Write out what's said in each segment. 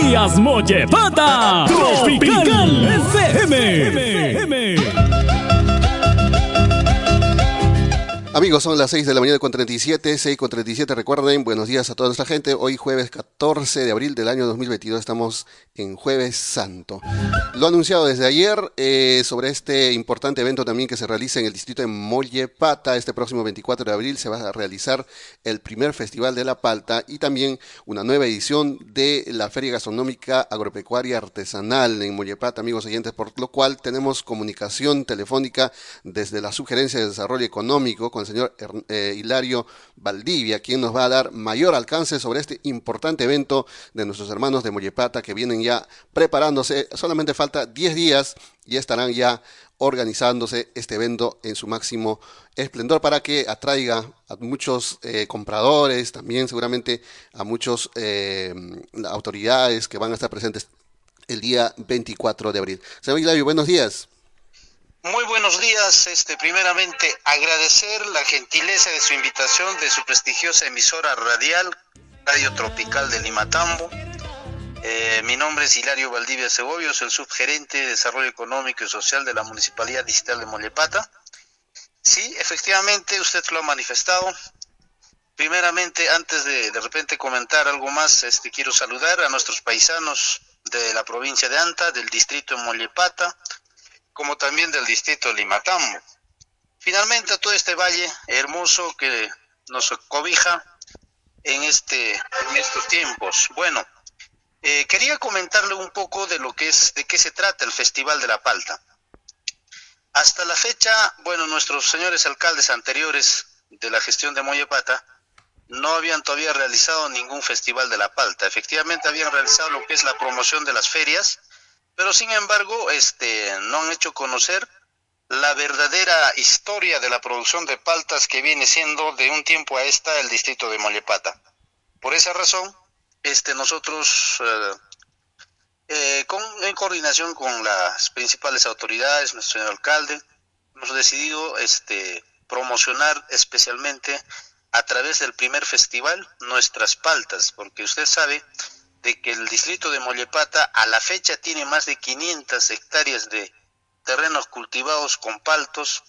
Elías Mollepata, Tropical, Tropical FM. FM son las 6 de la mañana con 37, 6 con 37. Recuerden, buenos días a toda nuestra gente. Hoy jueves 14 de abril del año 2022 estamos en Jueves Santo. Lo anunciado desde ayer eh, sobre este importante evento también que se realiza en el distrito de Mollepata. Este próximo 24 de abril se va a realizar el primer Festival de la Palta y también una nueva edición de la Feria Gastronómica Agropecuaria Artesanal en Mollepata, amigos oyentes, por lo cual tenemos comunicación telefónica desde la Sugerencia de Desarrollo Económico con señor eh, Hilario Valdivia, quien nos va a dar mayor alcance sobre este importante evento de nuestros hermanos de Mollepata que vienen ya preparándose. Solamente falta 10 días y estarán ya organizándose este evento en su máximo esplendor para que atraiga a muchos eh, compradores, también seguramente a muchas eh, autoridades que van a estar presentes el día 24 de abril. Señor Hilario, buenos días. Muy buenos días. Este, primeramente, agradecer la gentileza de su invitación de su prestigiosa emisora radial, Radio Tropical de Limatambo. Eh, mi nombre es Hilario Valdivia Cebollos, el subgerente de Desarrollo Económico y Social de la Municipalidad Digital de Molepata. Sí, efectivamente, usted lo ha manifestado. Primeramente, antes de de repente comentar algo más, este, quiero saludar a nuestros paisanos de la provincia de Anta, del distrito de Molepata, como también del distrito de Limatambo. Finalmente a todo este valle hermoso que nos cobija en, este, en estos tiempos. Bueno, eh, quería comentarle un poco de lo que es, de qué se trata el Festival de la Palta. Hasta la fecha, bueno, nuestros señores alcaldes anteriores de la gestión de Moyepata no habían todavía realizado ningún Festival de la Palta. Efectivamente habían realizado lo que es la promoción de las ferias, pero sin embargo este, no han hecho conocer la verdadera historia de la producción de paltas que viene siendo de un tiempo a esta el distrito de Mollepata. Por esa razón, este, nosotros, eh, eh, con, en coordinación con las principales autoridades, nuestro señor alcalde, hemos decidido este, promocionar especialmente a través del primer festival nuestras paltas, porque usted sabe de que el distrito de Mollepata a la fecha tiene más de 500 hectáreas de terrenos cultivados con paltos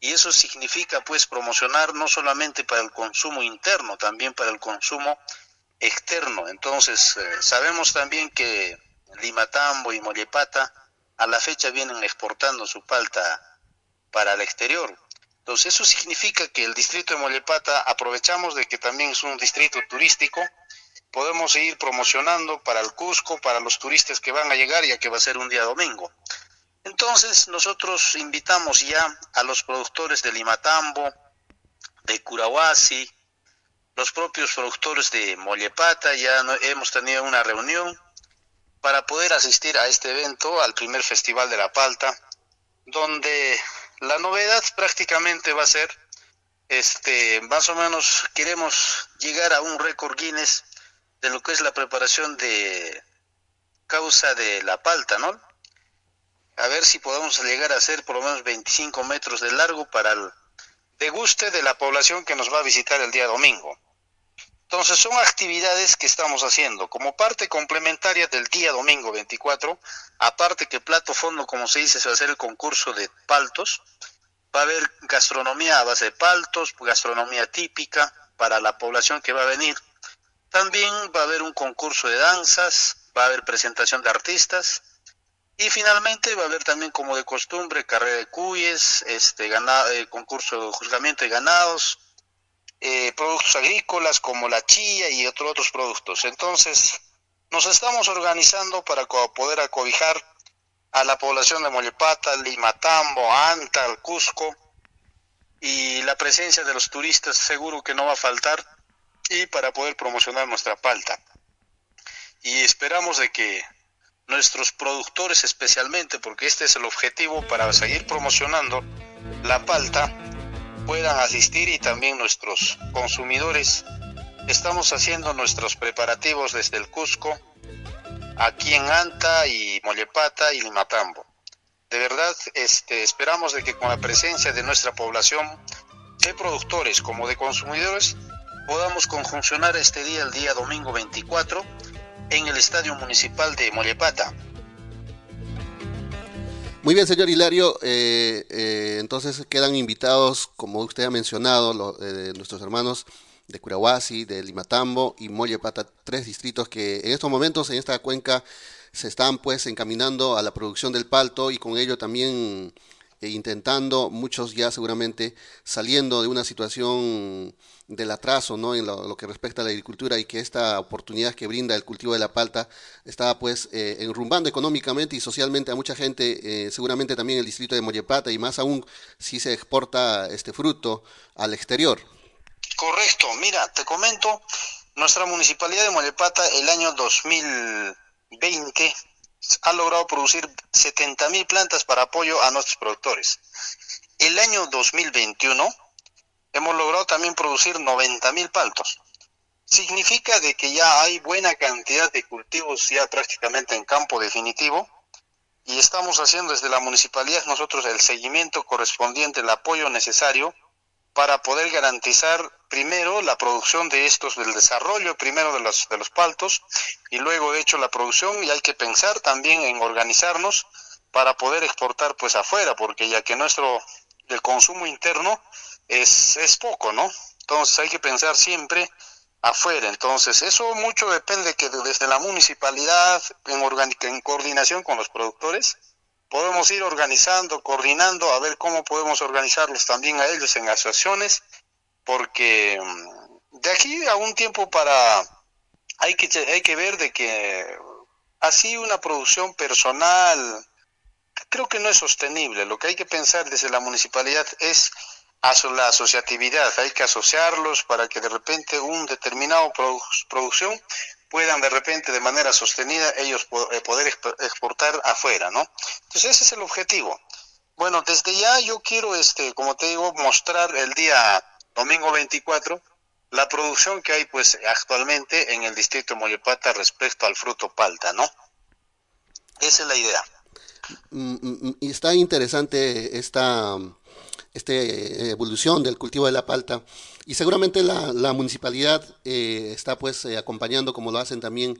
y eso significa pues promocionar no solamente para el consumo interno, también para el consumo externo. Entonces, eh, sabemos también que Limatambo y Mollepata a la fecha vienen exportando su palta para el exterior. Entonces, eso significa que el distrito de Mollepata aprovechamos de que también es un distrito turístico podemos seguir promocionando para el Cusco, para los turistas que van a llegar, ya que va a ser un día domingo. Entonces, nosotros invitamos ya a los productores de Limatambo, de Curahuasi, los propios productores de Mollepata, ya hemos tenido una reunión para poder asistir a este evento, al primer Festival de la Palta, donde la novedad prácticamente va a ser, este, más o menos queremos llegar a un récord Guinness de lo que es la preparación de causa de la palta, ¿no? A ver si podemos llegar a hacer por lo menos 25 metros de largo para el deguste de la población que nos va a visitar el día domingo. Entonces son actividades que estamos haciendo como parte complementaria del día domingo 24, aparte que plato fondo, como se dice, se va a hacer el concurso de paltos, va a haber gastronomía a base de paltos, gastronomía típica para la población que va a venir, también va a haber un concurso de danzas, va a haber presentación de artistas y finalmente va a haber también como de costumbre carrera de cuyes, este ganado, eh, concurso de juzgamiento de ganados, eh, productos agrícolas como la chilla y otros otros productos. Entonces nos estamos organizando para poder acobijar a la población de Mollepata, Limatambo, Antal, Cusco, y la presencia de los turistas seguro que no va a faltar y para poder promocionar nuestra palta. Y esperamos de que nuestros productores especialmente, porque este es el objetivo para seguir promocionando la palta, puedan asistir y también nuestros consumidores. Estamos haciendo nuestros preparativos desde el Cusco, aquí en Anta y Mollepata y Limatambo de verdad este, esperamos de que con la presencia de nuestra población, de productores como de consumidores, podamos conjuncionar este día, el día domingo 24, en el Estadio Municipal de Mollepata. Muy bien, señor Hilario. Eh, eh, entonces quedan invitados, como usted ha mencionado, eh, nuestros hermanos de Curahuasi, de Limatambo y Mollepata, tres distritos que en estos momentos en esta cuenca se están pues encaminando a la producción del palto y con ello también eh, intentando, muchos ya seguramente saliendo de una situación del atraso ¿no? en lo, que respecta a la agricultura y que esta oportunidad que brinda el cultivo de la palta está pues eh, enrumbando económicamente y socialmente a mucha gente, eh, seguramente también el distrito de Mollepata y más aún si se exporta este fruto al exterior. Correcto, mira, te comento, nuestra municipalidad de Mollepata el año 2000 20 ha logrado producir 70.000 plantas para apoyo a nuestros productores. El año 2021 hemos logrado también producir 90.000 paltos. Significa de que ya hay buena cantidad de cultivos ya prácticamente en campo definitivo y estamos haciendo desde la municipalidad nosotros el seguimiento correspondiente, el apoyo necesario para poder garantizar primero la producción de estos, del desarrollo primero de los, de los paltos y luego de hecho la producción y hay que pensar también en organizarnos para poder exportar pues afuera, porque ya que nuestro, el consumo interno es, es poco, ¿no? Entonces hay que pensar siempre afuera. Entonces, eso mucho depende que desde la municipalidad, en, en coordinación con los productores, podemos ir organizando, coordinando, a ver cómo podemos organizarlos también a ellos en asociaciones, porque mm, de aquí a un tiempo para hay que hay que ver de que así una producción personal creo que no es sostenible. Lo que hay que pensar desde la municipalidad es la asociatividad, hay que asociarlos para que de repente un determinado producción puedan de repente de manera sostenida ellos eh, poder exportar afuera, ¿no? Entonces ese es el objetivo. Bueno, desde ya yo quiero, este, como te digo, mostrar el día domingo 24 la producción que hay pues actualmente en el distrito de Mollepata respecto al fruto palta, ¿no? Esa es la idea. Mm, mm, mm, está interesante esta este, evolución del cultivo de la palta. Y seguramente la, municipalidad eh, está pues eh, acompañando, como lo hacen también,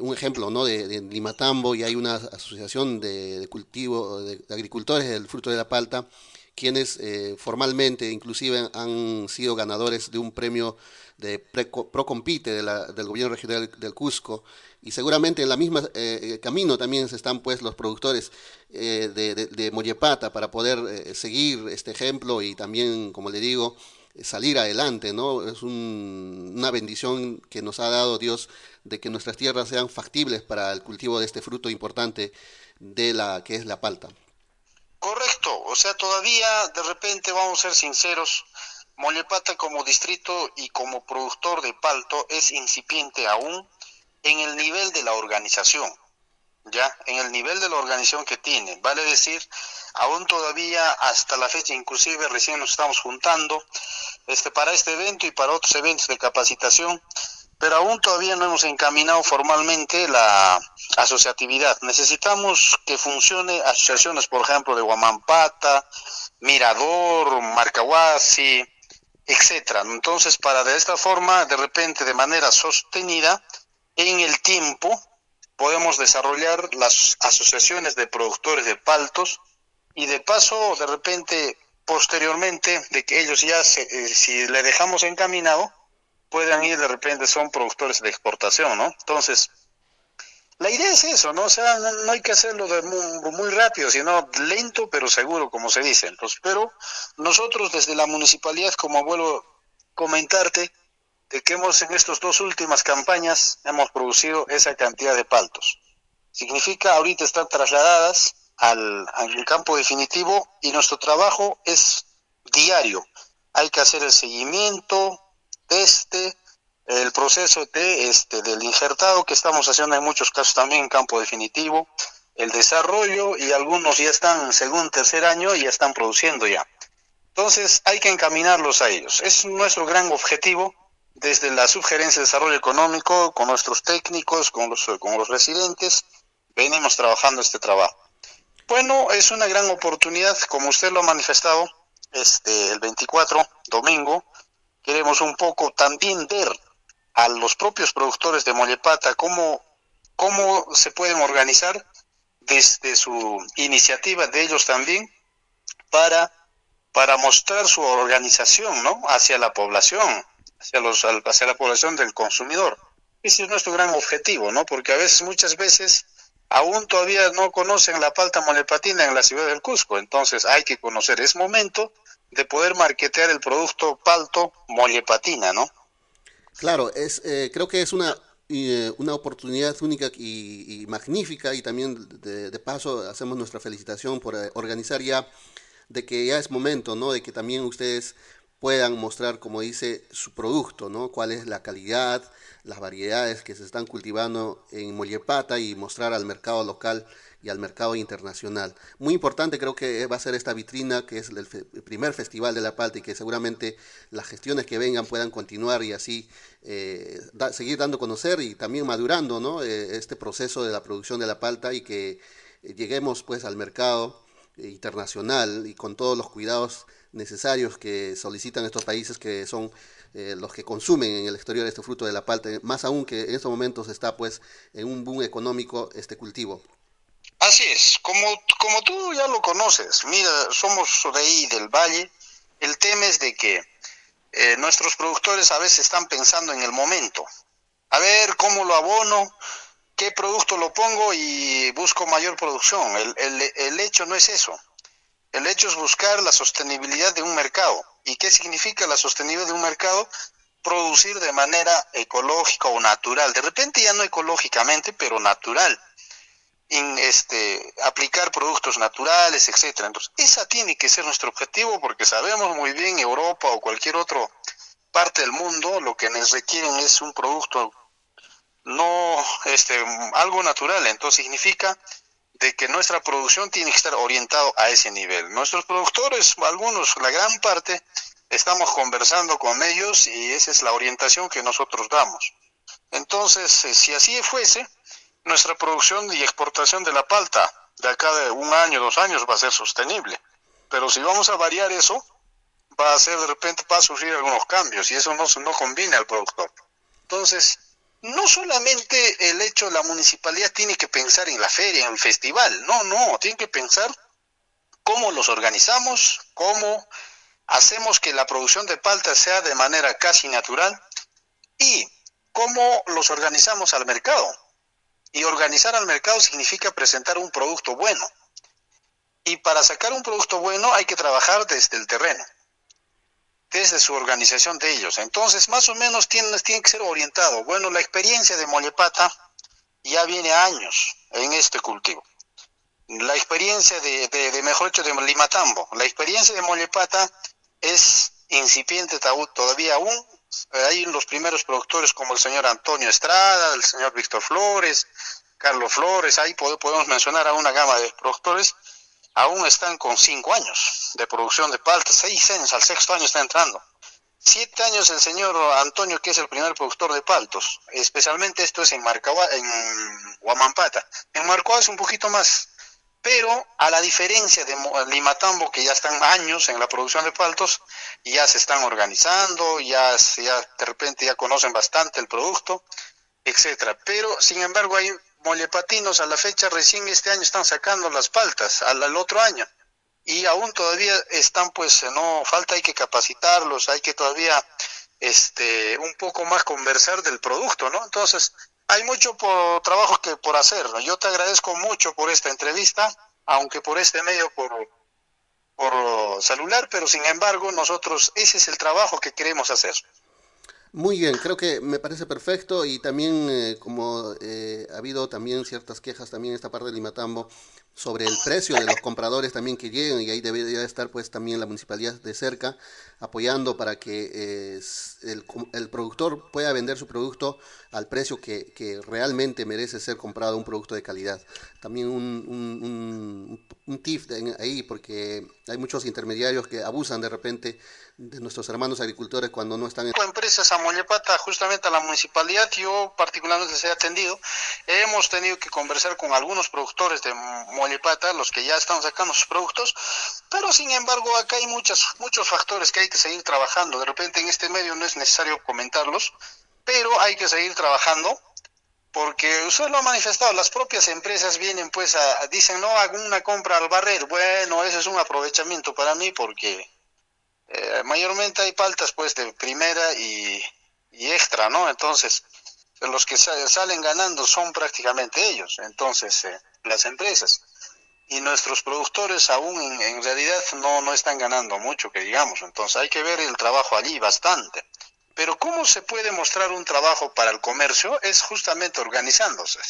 un ejemplo ¿no? de, Limatambo, y hay una asociación de, cultivo, de, agricultores del fruto de la palta, quienes formalmente inclusive han sido ganadores de un premio de Procompite de del gobierno regional del Cusco y seguramente en la misma eh, camino también se están pues los productores eh, de, de, Mollepata para poder eh, seguir este ejemplo y también, como le digo, salir adelante, ¿no? Es una bendición que nos ha dado Dios de que nuestras tierras sean factibles para el cultivo de este fruto importante de la que es la palta. Correcto, o sea, todavía de repente vamos a ser sinceros, Mollepata como distrito y como productor de palto es incipiente aún en el nivel de la organización, ya, en el nivel de la organización que tiene. Vale decir, aún todavía hasta la fecha, inclusive recién nos estamos juntando este, para este evento y para otros eventos de capacitación, pero aún todavía no hemos encaminado formalmente la asociatividad. Necesitamos que funcione asociaciones, por ejemplo, de Guamampata, Mirador, Marcahuasi, etcétera. Entonces, para de esta forma, de repente, de manera sostenida, en el tiempo podemos desarrollar las asociaciones de productores de paltos y de paso de repente posteriormente de que ellos ya eh, si le dejamos encaminado puedan ir de repente son productores de exportación, ¿no? Entonces, la idea es eso, ¿no? O sea, no, hay que hacerlo de muy, muy, rápido, sino lento pero seguro, como se dice. Entonces, pero nosotros desde la municipalidad, como vuelvo a comentarte, de que hemos en estas dos últimas campañas hemos producido esa cantidad de paltos. Significa ahorita están trasladadas al, campo definitivo y nuestro trabajo es diario. Hay que hacer el seguimiento, este, el proceso de este del injertado que estamos haciendo en muchos casos también en campo definitivo, el desarrollo y algunos ya están según tercer año y ya están produciendo ya. Entonces hay que encaminarlos a ellos. Es nuestro gran objetivo desde la sugerencia de desarrollo económico, con nuestros técnicos, con los, con los residentes, venimos trabajando este trabajo. Bueno, es una gran oportunidad, como usted lo ha manifestado, este, el 24, domingo, queremos un poco también ver a los propios productores de Mollepata cómo, cómo se pueden organizar desde su iniciativa de ellos también para, para mostrar su organización ¿no? hacia la población, hacia, los, hacia la población del consumidor. Ese es nuestro gran objetivo, ¿no? Porque a veces, muchas veces, aún todavía no conocen la palta molepatina en la ciudad del Cusco, entonces hay que conocer, es momento de poder marketear el producto palto molepatina, ¿no? Claro, es, eh, creo que es una, eh, una oportunidad única y, magnífica y también de, de, paso hacemos nuestra felicitación por eh, organizar ya de que ya es momento, ¿no? De que también ustedes puedan mostrar, como dice, su producto, ¿no? Cuál es la calidad, las variedades que se están cultivando en Mollepata y mostrar al mercado local y al mercado internacional. Muy importante creo que va a ser esta vitrina que es el, primer festival de la palta y que seguramente las gestiones que vengan puedan continuar y así eh, seguir dando a conocer y también madurando ¿no? Eh, este proceso de la producción de la palta y que lleguemos pues al mercado internacional y con todos los cuidados necesarios que solicitan estos países que son eh, los que consumen en el exterior este fruto de la palta, más aún que en estos momentos está pues en un boom económico este cultivo. Así es, como, como tú ya lo conoces, mira, somos de ahí del valle, el tema es de que eh, nuestros productores a veces están pensando en el momento, a ver cómo lo abono, qué producto lo pongo y busco mayor producción. El, el, el hecho no es eso. El hecho es buscar la sostenibilidad de un mercado. ¿Y qué significa la sostenibilidad de un mercado? Producir de manera ecológica o natural. De repente ya no ecológicamente, pero natural. En este, aplicar productos naturales, etcétera. Entonces, esa tiene que ser nuestro objetivo porque sabemos muy bien Europa o cualquier otra parte del mundo lo que nos requieren es un producto no este algo natural, entonces significa de que nuestra producción tiene que estar orientado a ese nivel. Nuestros productores, algunos, la gran parte, estamos conversando con ellos y esa es la orientación que nosotros damos. Entonces, eh, si así fuese, nuestra producción y exportación de la palta de acá de un año, dos años va a ser sostenible. Pero si vamos a variar eso, va a ser de repente, va a sufrir algunos cambios y eso no, no conviene al productor. Entonces, no solamente el hecho, la municipalidad tiene que pensar en la feria, en el festival, no, no, tiene que pensar cómo los organizamos, cómo hacemos que la producción de palta sea de manera casi natural y cómo los organizamos al mercado. Y organizar al mercado significa presentar un producto bueno. Y para sacar un producto bueno hay que trabajar desde el terreno desde su organización de ellos. Entonces, más o menos tiene, tiene que ser orientado. Bueno, la experiencia de Mollepata ya viene años en este cultivo. La experiencia de, de, mejor hecho, de Limatambo, la experiencia de Mollepata es incipiente todavía aún. Hay los primeros productores como el señor Antonio Estrada, el señor Víctor Flores, Carlos Flores, ahí podemos mencionar a una gama de productores aún están con cinco años de producción de palta, seis años, al sexto año está entrando. Siete años el señor Antonio, que es el primer productor de paltos, especialmente esto es en, Marcagua, en Huamampata. En Marcagua es un poquito más, pero a la diferencia de Limatambo, que ya están años en la producción de paltos, ya se están organizando, ya, ya de repente ya conocen bastante el producto, etcétera. Pero, sin embargo, hay molepatinos a la fecha recién este año están sacando las paltas, al, otro año. Y aún todavía están, pues, no, falta hay que capacitarlos, hay que todavía, este, un poco más conversar del producto, ¿no? Entonces, hay mucho por, trabajo que por hacer. Yo te agradezco mucho por esta entrevista, aunque por este medio, por, por celular, pero sin embargo, nosotros, ese es el trabajo que queremos hacer. Muy bien, creo que me parece perfecto y también eh, como eh, ha habido también ciertas quejas también en esta parte de Limatambo sobre el precio de los compradores también que lleguen y ahí debería estar pues también la municipalidad de cerca apoyando para que eh, el, el, productor pueda vender su producto al precio que, que, realmente merece ser comprado, un producto de calidad. También un, un, un, un tip ahí porque hay muchos intermediarios que abusan de repente de nuestros hermanos agricultores cuando no están en... Empresas Mollepata, justamente a la municipalidad, yo particularmente les he atendido, hemos tenido que conversar con algunos productores de Mollepata, los que ya están sacando sus productos, pero sin embargo acá hay muchas, muchos factores que hay que seguir trabajando. De repente en este medio no es necesario comentarlos, pero hay que seguir trabajando porque usted lo ha manifestado, las propias empresas vienen pues a, dicen, no, hago una compra al barrer, bueno, eso es un aprovechamiento para mí porque eh, mayormente hay paltas pues de primera y, y extra, ¿no? Entonces, los que salen ganando son prácticamente ellos, entonces eh, las empresas y nuestros productores aún en, realidad no, no están ganando mucho, que digamos. Entonces hay que ver el trabajo allí bastante. Pero ¿cómo se puede mostrar un trabajo para el comercio? Es justamente organizándose.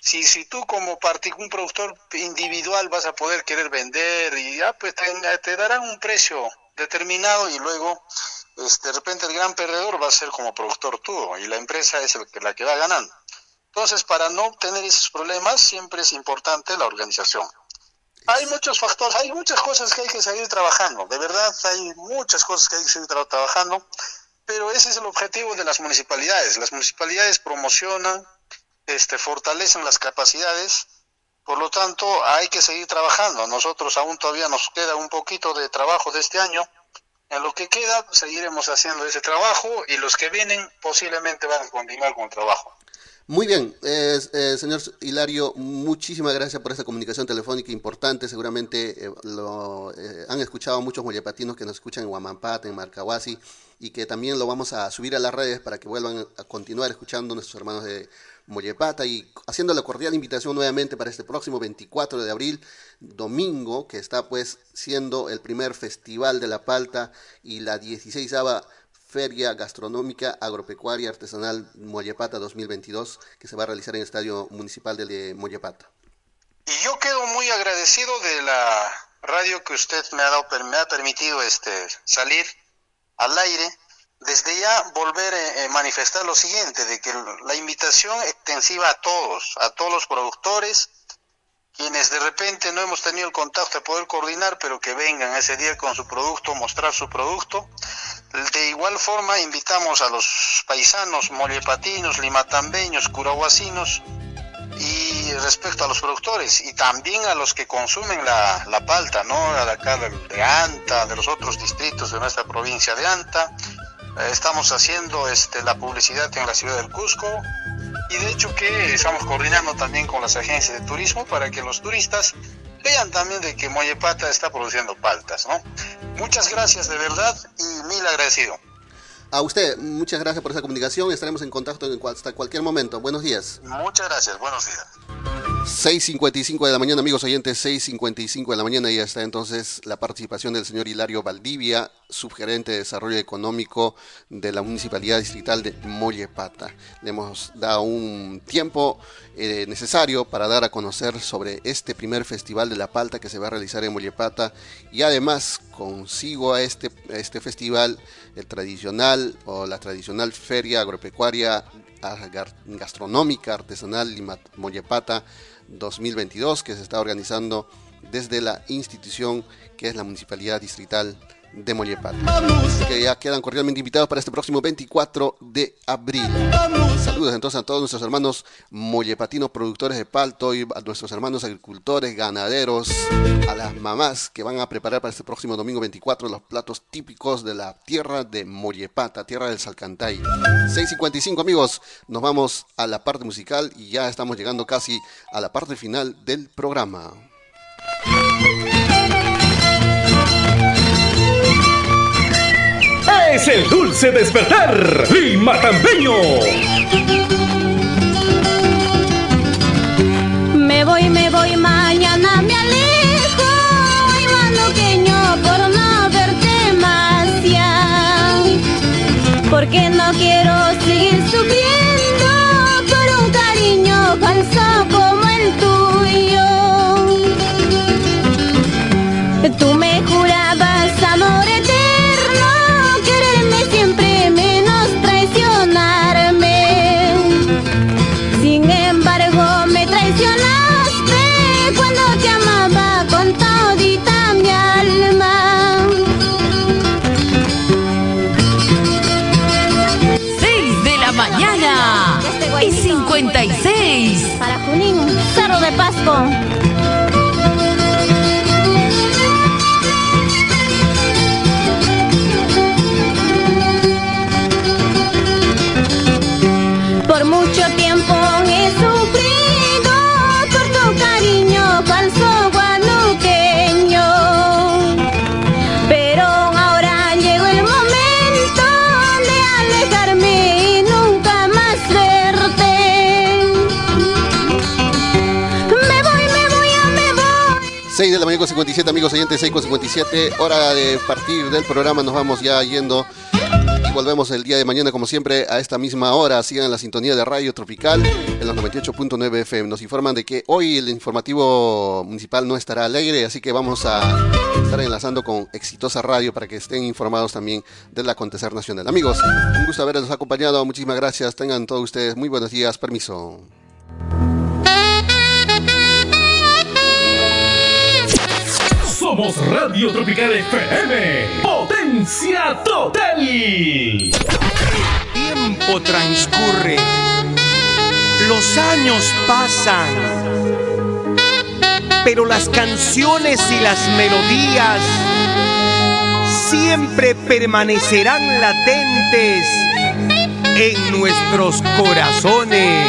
Si, si tú como un productor individual vas a poder querer vender y ya pues te, te darán un precio determinado y luego este, de repente el gran perdedor va a ser como productor tú y la empresa es el, la que va ganando. Entonces, para no tener esos problemas, siempre es importante la organización. Hay muchos factores, hay muchas cosas que hay que seguir trabajando, de verdad hay muchas cosas que hay que seguir trabajando, pero ese es el objetivo de las municipalidades. Las municipalidades promocionan, este, fortalecen las capacidades, por lo tanto hay que seguir trabajando. Nosotros aún todavía nos queda un poquito de trabajo de este año, en lo que queda seguiremos haciendo ese trabajo y los que vienen posiblemente van a continuar con el trabajo. Muy bien, eh, señor Hilario, muchísimas gracias por esta comunicación telefónica importante. Seguramente eh, lo eh, han escuchado muchos mollepatinos que nos escuchan en Huamampata, en Marcahuasi, y que también lo vamos a subir a las redes para que vuelvan a continuar escuchando nuestros hermanos de Mollepata y haciendo la cordial invitación nuevamente para este próximo 24 de abril, domingo, que está pues siendo el primer festival de la palta y la 16 Feria Gastronómica Agropecuaria Artesanal Mollepata 2022 que se va a realizar en el Estadio Municipal de Mollepata. Y yo quedo muy agradecido de la radio que usted me ha, dado, me ha permitido este, salir al aire. Desde ya volver a manifestar lo siguiente, de que la invitación extensiva a todos, a todos los productores, quienes de repente no hemos tenido el contacto de poder coordinar, pero que vengan ese día con su producto, mostrar su producto. De igual forma, invitamos a los paisanos mollepatinos, limatambeños, curahuasinos y respecto a los productores y también a los que consumen la, la palta, ¿no? A la de Anta, de los otros distritos de nuestra provincia de Anta. Eh, estamos haciendo este, la publicidad en la ciudad del Cusco y de hecho que estamos coordinando también con las agencias de turismo para que los turistas vean también de que Mollepata está produciendo paltas, ¿no? Muchas gracias de verdad y mil agradecido. A usted, muchas gracias por esa comunicación. Estaremos en contacto hasta cualquier momento. Buenos días. Muchas gracias. Buenos días. 6.55 de la mañana, amigos oyentes, 6.55 de la mañana y ya está entonces la participación del señor Hilario Valdivia, subgerente de Desarrollo Económico de la Municipalidad Distrital de Mollepata. Le hemos dado un tiempo eh, necesario para dar a conocer sobre este primer Festival de la Palta que se va a realizar en Mollepata y además consigo a este, este festival el tradicional o la tradicional feria agropecuaria gastronómica artesanal Mollepata 2022 que se está organizando desde la institución que es la Municipalidad Distrital de Mollepata. que ya quedan cordialmente invitados para este próximo 24 de abril. Saludos entonces a todos nuestros hermanos mollepatinos productores de palto y a nuestros hermanos agricultores, ganaderos, a las mamás que van a preparar para este próximo domingo 24 los platos típicos de la tierra de Mollepata, tierra del Salcantay. 6.55 amigos, nos vamos a la parte musical y ya estamos llegando casi a la parte final del programa. Es el dulce despertar Lima Tampeño. 5.57, amigos oyentes, 6.57, hora de partir del programa, nos vamos ya yendo y volvemos el día de mañana, como siempre, a esta misma hora, sigan la sintonía de Radio Tropical en los 98.9 FM. Nos informan de que hoy el informativo municipal no estará alegre, así que vamos a estar enlazando con Exitosa Radio para que estén informados también del acontecer nacional. Amigos, un gusto haberlos acompañado, muchísimas gracias, tengan todos ustedes muy buenos días, permiso. Somos Radio Tropical FM. Potencia total. Tiempo transcurre. Los años pasan. Pero las canciones y las melodías siempre permanecerán latentes en nuestros corazones.